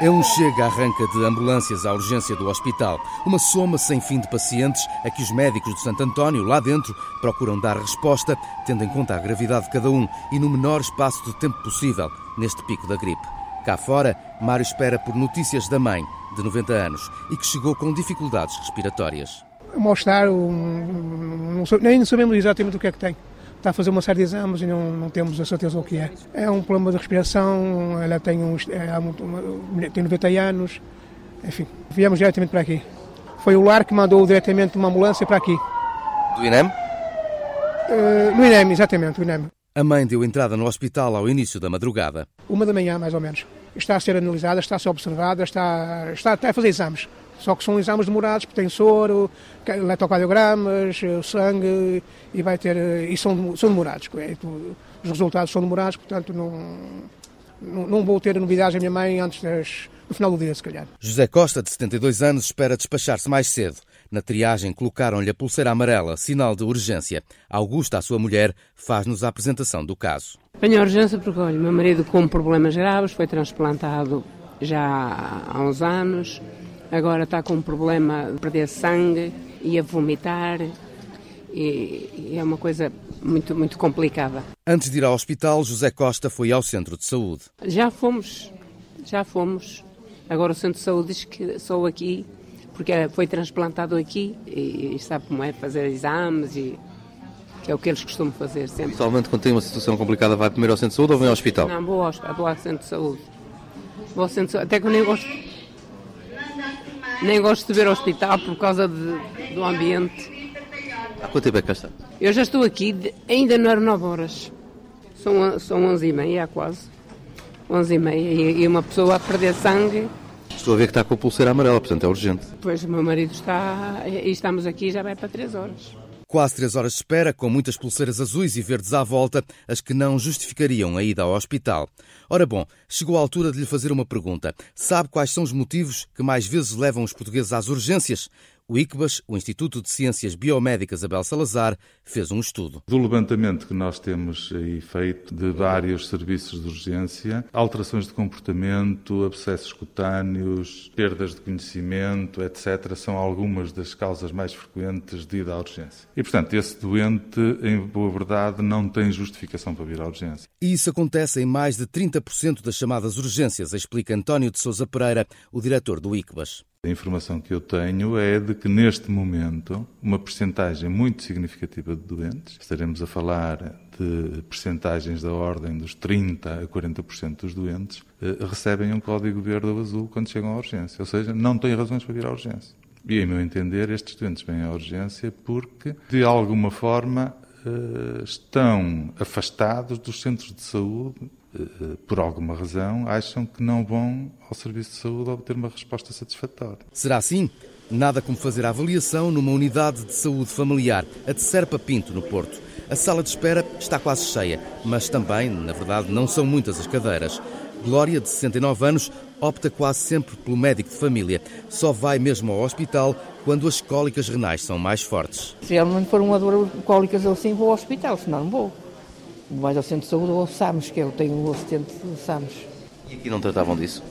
É um chega-arranca de ambulâncias à urgência do hospital. Uma soma sem fim de pacientes a que os médicos de Santo António, lá dentro, procuram dar resposta, tendo em conta a gravidade de cada um e no menor espaço de tempo possível, neste pico da gripe. Cá fora, Mário espera por notícias da mãe, de 90 anos, e que chegou com dificuldades respiratórias. Mostrar, um, um, nem sabemos exatamente o que é que tem está a fazer uma série de exames e não, não temos a certeza o que é. É um problema de respiração, ela tem, uns, é, uma, tem 90 anos, enfim, viemos diretamente para aqui. Foi o lar que mandou diretamente uma ambulância para aqui. Do INEM? Uh, no INEM, exatamente, o INEM. A mãe deu entrada no hospital ao início da madrugada. Uma da manhã, mais ou menos. Está a ser analisada, está a ser observada, está, está a fazer exames. Só que são exames demorados, porque tem soro, eletrocardiogramas, eh, sangue, e vai ter. Eh, e são, são demorados. É, os resultados são demorados, portanto não, não, não vou ter novidades da minha mãe antes das, no final do dia, se calhar. José Costa, de 72 anos, espera despachar-se mais cedo. Na triagem colocaram-lhe a pulseira amarela, sinal de urgência. Augusta, a sua mulher, faz-nos a apresentação do caso. Venho à urgência porque, olha, meu marido com problemas graves, foi transplantado já há uns anos, agora está com um problema de perder sangue e a vomitar. E, e é uma coisa muito, muito complicada. Antes de ir ao hospital, José Costa foi ao centro de saúde. Já fomos, já fomos. Agora o centro de saúde diz que sou aqui, porque foi transplantado aqui e, e sabe como é fazer exames e que é o que eles costumam fazer sempre. Habitualmente, quando tem uma situação complicada, vai primeiro ao centro de saúde ou vem ao hospital? Não, vou ao, vou ao centro de saúde. Vou ao centro de saúde. Até que eu nem gosto nem gosto de ver hospital por causa de, do ambiente. Há quanto tempo é que cá está? Eu já estou aqui, de, ainda não eram 9 horas. São, são 11 e meia, quase. 11 e meia. E, e uma pessoa a perder sangue. Estou a ver que está com a pulseira amarela, portanto é urgente. Pois o meu marido está. E estamos aqui já vai para 3 horas. Quase três horas de espera, com muitas pulseiras azuis e verdes à volta, as que não justificariam a ida ao hospital. Ora bom, chegou a altura de lhe fazer uma pergunta. Sabe quais são os motivos que mais vezes levam os portugueses às urgências? O ICBAS, o Instituto de Ciências Biomédicas Abel Salazar, fez um estudo. Do levantamento que nós temos aí feito de vários serviços de urgência, alterações de comportamento, abscessos cutâneos, perdas de conhecimento, etc., são algumas das causas mais frequentes de ida à urgência. E, portanto, esse doente, em boa verdade, não tem justificação para vir à urgência. E isso acontece em mais de 30% das chamadas urgências, explica António de Sousa Pereira, o diretor do ICBAS. A informação que eu tenho é de que, neste momento, uma percentagem muito significativa de doentes, estaremos a falar de percentagens da ordem dos 30% a 40% dos doentes, eh, recebem um código verde ou azul quando chegam à urgência. Ou seja, não têm razões para vir à urgência. E, em meu entender, estes doentes vêm à urgência porque, de alguma forma, estão afastados dos centros de saúde eh, por alguma razão, acham que não vão ao serviço de saúde obter uma resposta satisfatória. Será assim? Nada como fazer a avaliação numa unidade de saúde familiar, a de Serpa Pinto, no Porto. A sala de espera está quase cheia, mas também, na verdade, não são muitas as cadeiras. Glória, de 69 anos, opta quase sempre pelo médico de família. Só vai mesmo ao hospital quando as cólicas renais são mais fortes. Se realmente for uma dor cólicas assim, vou ao hospital, senão não vou mais ao centro de saúde ou ao SAMS, que eu tenho o assistente do SAMS. E aqui não tratavam disso?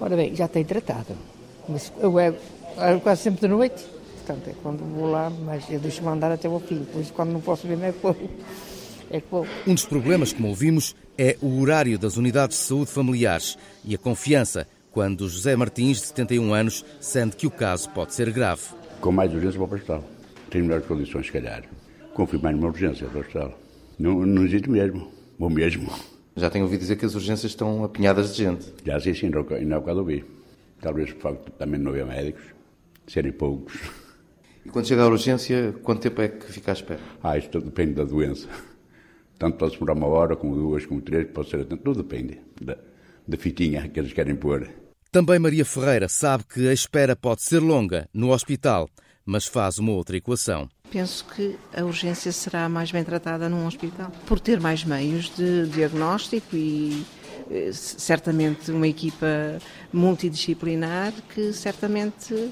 Ora bem, já tem tratado, mas eu é, é quase sempre de noite, portanto é quando vou lá, mas eu deixo-me andar até ao fim, por isso quando não posso ver é que vou. É que vou. Um dos problemas, como ouvimos, é o horário das unidades de saúde familiares e a confiança quando José Martins, de 71 anos, sente que o caso pode ser grave. Com mais urgência vou para o hospital. Tenho melhores condições, se calhar. Confio mais numa urgência para o hospital. Não, não existe mesmo. Vou mesmo. Já tenho ouvido dizer que as urgências estão apinhadas de gente. Já sim, sim, ainda há bocado ouvi. Talvez por facto também não haver médicos, serem poucos. E quando chega à urgência, quanto tempo é que fica à espera? Ah, isso tudo depende da doença. Tanto pode demorar uma hora, como duas, como três, pode ser tudo depende da, da fitinha que eles querem pôr. Também Maria Ferreira sabe que a espera pode ser longa no hospital, mas faz uma outra equação penso que a urgência será mais bem tratada num hospital, por ter mais meios de diagnóstico e eh, certamente uma equipa multidisciplinar que certamente eh,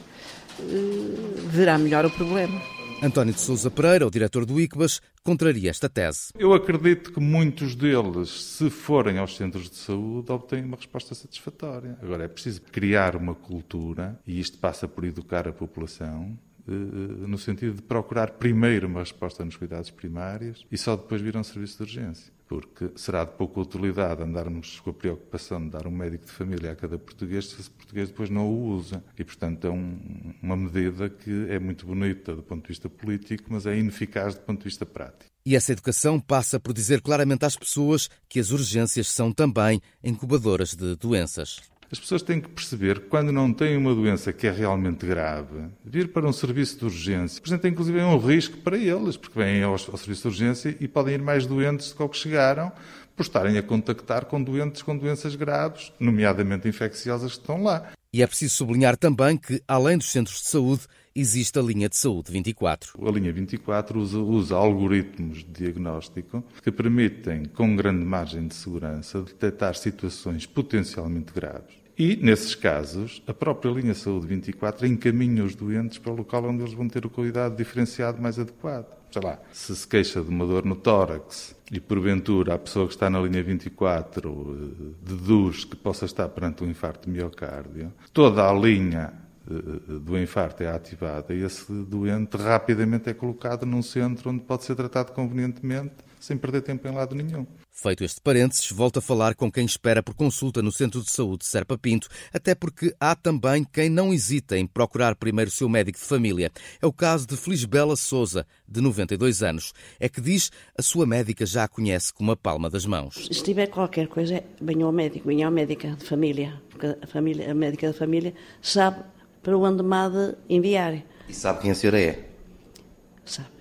verá melhor o problema. António de Sousa Pereira, o diretor do ICBAS, contraria esta tese. Eu acredito que muitos deles, se forem aos centros de saúde, obtêm uma resposta satisfatória. Agora, é preciso criar uma cultura, e isto passa por educar a população, no sentido de procurar primeiro uma resposta nos cuidados primários e só depois vir a um serviço de urgência porque será de pouca utilidade andarmos com a preocupação de dar um médico de família a cada português se esse português depois não o usa. E, portanto, é um, uma medida que é muito bonita do ponto de vista político, mas é ineficaz do ponto de vista prático. E essa educação passa por dizer claramente às pessoas que as urgências são também incubadoras de doenças. As pessoas têm que perceber que quando não têm uma doença que é realmente grave, vir para um serviço de urgência representa inclusive um risco para eles, porque vêm ao, ao serviço de urgência e podem ir mais doentes do que ao que chegaram, por estarem a contactar com doentes com doenças graves, nomeadamente infecciosas, que estão lá. E é preciso sublinhar também que, além dos centros de saúde, existe a linha de saúde 24. A linha 24 usa, usa, algoritmos de diagnóstico que permitem, com grande margem de segurança, detectar situações potencialmente graves e, nesses casos, a própria linha Saúde 24 encaminha os doentes para o local onde eles vão ter o cuidado diferenciado mais adequado. Sei lá, se se queixa de uma dor no tórax e, porventura, a pessoa que está na linha 24 eh, deduz que possa estar perante um infarto de miocárdio, toda a linha eh, do infarto é ativada e esse doente rapidamente é colocado num centro onde pode ser tratado convenientemente sem perder tempo em lado nenhum. Feito este parênteses, volto a falar com quem espera por consulta no Centro de Saúde Serpa Pinto, até porque há também quem não hesita em procurar primeiro o seu médico de família. É o caso de Felisbela Souza, de 92 anos. É que diz a sua médica já a conhece como a palma das mãos. Se tiver qualquer coisa, venha ao médico, venha à médica de família, porque a, família, a médica de família sabe para onde me há de enviar. E sabe quem a senhora é? Sabe.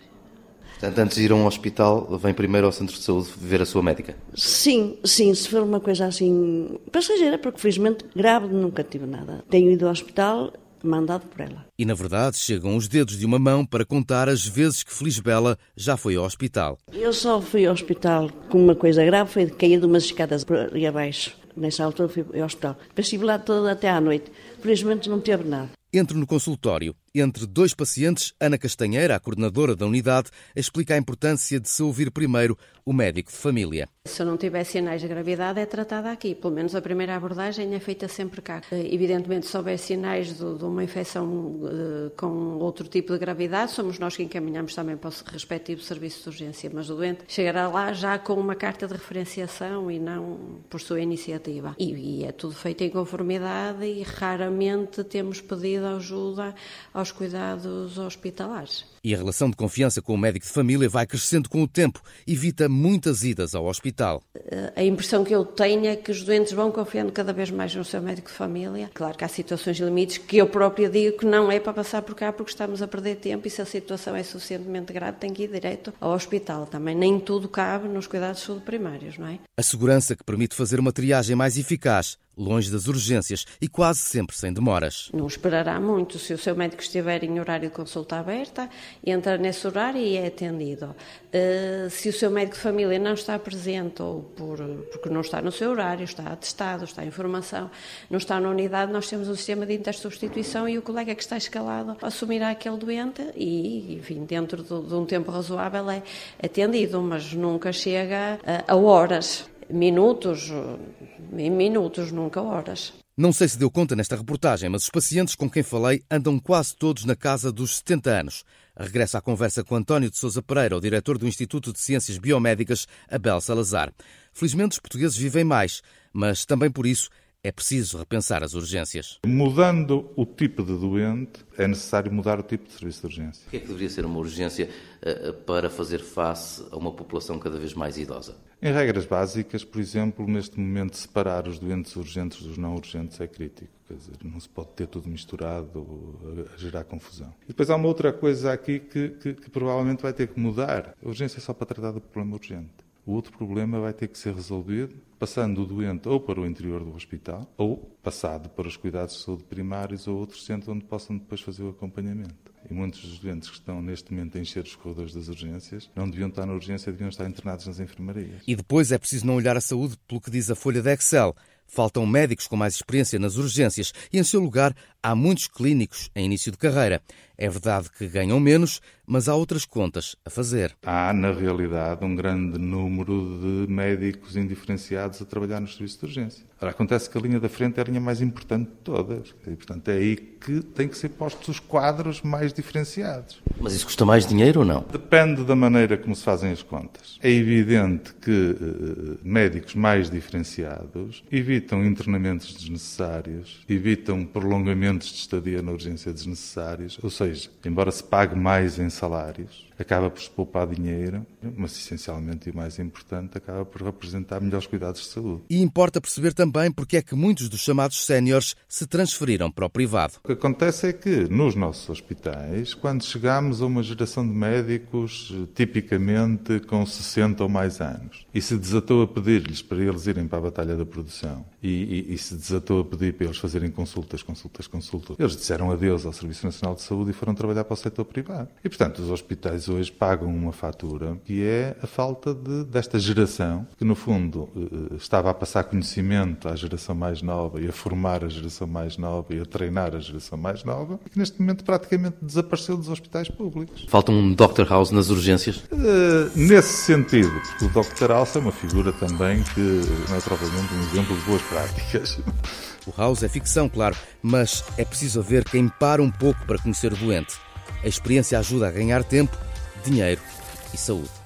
Portanto, antes de ir a um hospital, vem primeiro ao centro de saúde ver a sua médica? Sim, sim, se for uma coisa assim passageira, porque felizmente grave nunca tive nada. Tenho ido ao hospital mandado por ela. E na verdade chegam os dedos de uma mão para contar as vezes que Felisbela já foi ao hospital. Eu só fui ao hospital com uma coisa grave, foi de cair de umas escadas por ali abaixo. Nessa altura fui ao hospital. Depois estive lá toda até à noite. Felizmente não teve nada. Entro no consultório. Entre dois pacientes, Ana Castanheira, a coordenadora da unidade, explica a importância de se ouvir primeiro o médico de família. Se eu não tiver sinais de gravidade, é tratada aqui. Pelo menos a primeira abordagem é feita sempre cá. Evidentemente, se houver sinais de, uma infecção de, com outro tipo de gravidade, somos nós que encaminhamos também para o respectivo serviço de urgência. Mas o doente chegará lá já com uma carta de referenciação e não por sua iniciativa. E é tudo feito em conformidade e raramente temos pedido ajuda aos cuidados hospitalares. E a relação de confiança com o médico de família vai crescendo com o tempo, evita muitas idas ao hospital. A impressão que eu tenho é que os doentes vão confiando cada vez mais no seu médico de família. Claro que há situações limites que eu própria digo que não é para passar por cá porque estamos a perder tempo e se a situação é suficientemente grave tem que ir direto ao hospital. Também nem tudo cabe nos cuidados de saúde primários, não é? A segurança que permite fazer uma triagem mais eficaz longe das urgências e quase sempre sem demoras. Não esperará muito. Se o seu médico estiver em horário de consulta aberta, entra nesse horário e é atendido. Uh, se o seu médico de família não está presente ou por, porque não está no seu horário, está atestado, está em formação, não está na unidade, nós temos um sistema de intersubstituição e o colega que está escalado assumirá aquele doente e, enfim, dentro de, um tempo razoável é atendido, mas nunca chega a horas minutos, em minutos, nunca horas. Não sei se deu conta nesta reportagem, mas os pacientes com quem falei andam quase todos na casa dos 70 anos. Regressa à conversa com António de Sousa Pereira, o diretor do Instituto de Ciências Biomédicas, Abel Salazar. Felizmente os portugueses vivem mais, mas também por isso é preciso repensar as urgências. Mudando o tipo de doente, é necessário mudar o tipo de serviço de urgência. O que é que deveria ser uma urgência uh, para fazer face a uma população cada vez mais idosa? Em regras básicas, por exemplo, neste momento, separar os doentes urgentes dos não urgentes é crítico. Quer dizer, não se pode ter tudo misturado a, gerar confusão. E depois há uma outra coisa aqui que, que, que provavelmente vai ter que mudar. A urgência é só para tratar do problema urgente. O outro problema vai ter que ser resolvido passando o doente ou para o interior do hospital ou passado para os cuidados de saúde primários ou outro centro onde possam depois fazer o acompanhamento. E muitos dos doentes que estão neste momento a encher os corredores das urgências não deviam estar na urgência, deviam estar internados nas enfermarias. E depois é preciso não olhar a saúde pelo que diz a folha de Excel. Faltam médicos com mais experiência nas urgências e, em seu lugar, Há muitos clínicos em início de carreira. É verdade que ganham menos, mas há outras contas a fazer. Há, na realidade, um grande número de médicos indiferenciados a trabalhar nos serviços de urgência. Ora, acontece que a linha da frente é a linha mais importante de todas. E, portanto, é aí que têm que ser postos os quadros mais diferenciados. Mas isso custa mais dinheiro ou não? Depende da maneira como se fazem as contas. É evidente que uh, médicos mais diferenciados evitam internamentos desnecessários, evitam prolongamentos de estadia na urgência desnecessários, ou seja, embora se pague mais em salários, acaba por se poupar dinheiro, mas essencialmente e mais importante, acaba por representar melhores cuidados de saúde. E importa perceber também porque é que muitos dos chamados séniores se transferiram para o privado. O que acontece é que nos nossos hospitais, quando chegamos a uma geração de médicos tipicamente com 60 ou mais anos, e se desatou a pedir-lhes para eles irem para a batalha da produção, e, e, e se desatou a pedir para eles fazerem consultas, consultas, consultas, eles disseram adeus ao Serviço Nacional de Saúde e foram trabalhar para o setor privado. E, portanto, os hospitais hoje pagam uma fatura que é a falta de, desta geração, que no fundo eh, estava a passar conhecimento à geração mais nova e a formar a geração mais nova e a treinar a geração mais nova, e que neste momento praticamente desapareceu dos hospitais públicos. Falta um Dr. House nas urgências? Uh, nesse sentido, o Dr. House é uma figura também que não é provavelmente um exemplo de boas práticas. O House é ficção, claro, mas é preciso haver quem para um pouco para conhecer o doente. A experiência ajuda a ganhar tempo dinheiro e saúde.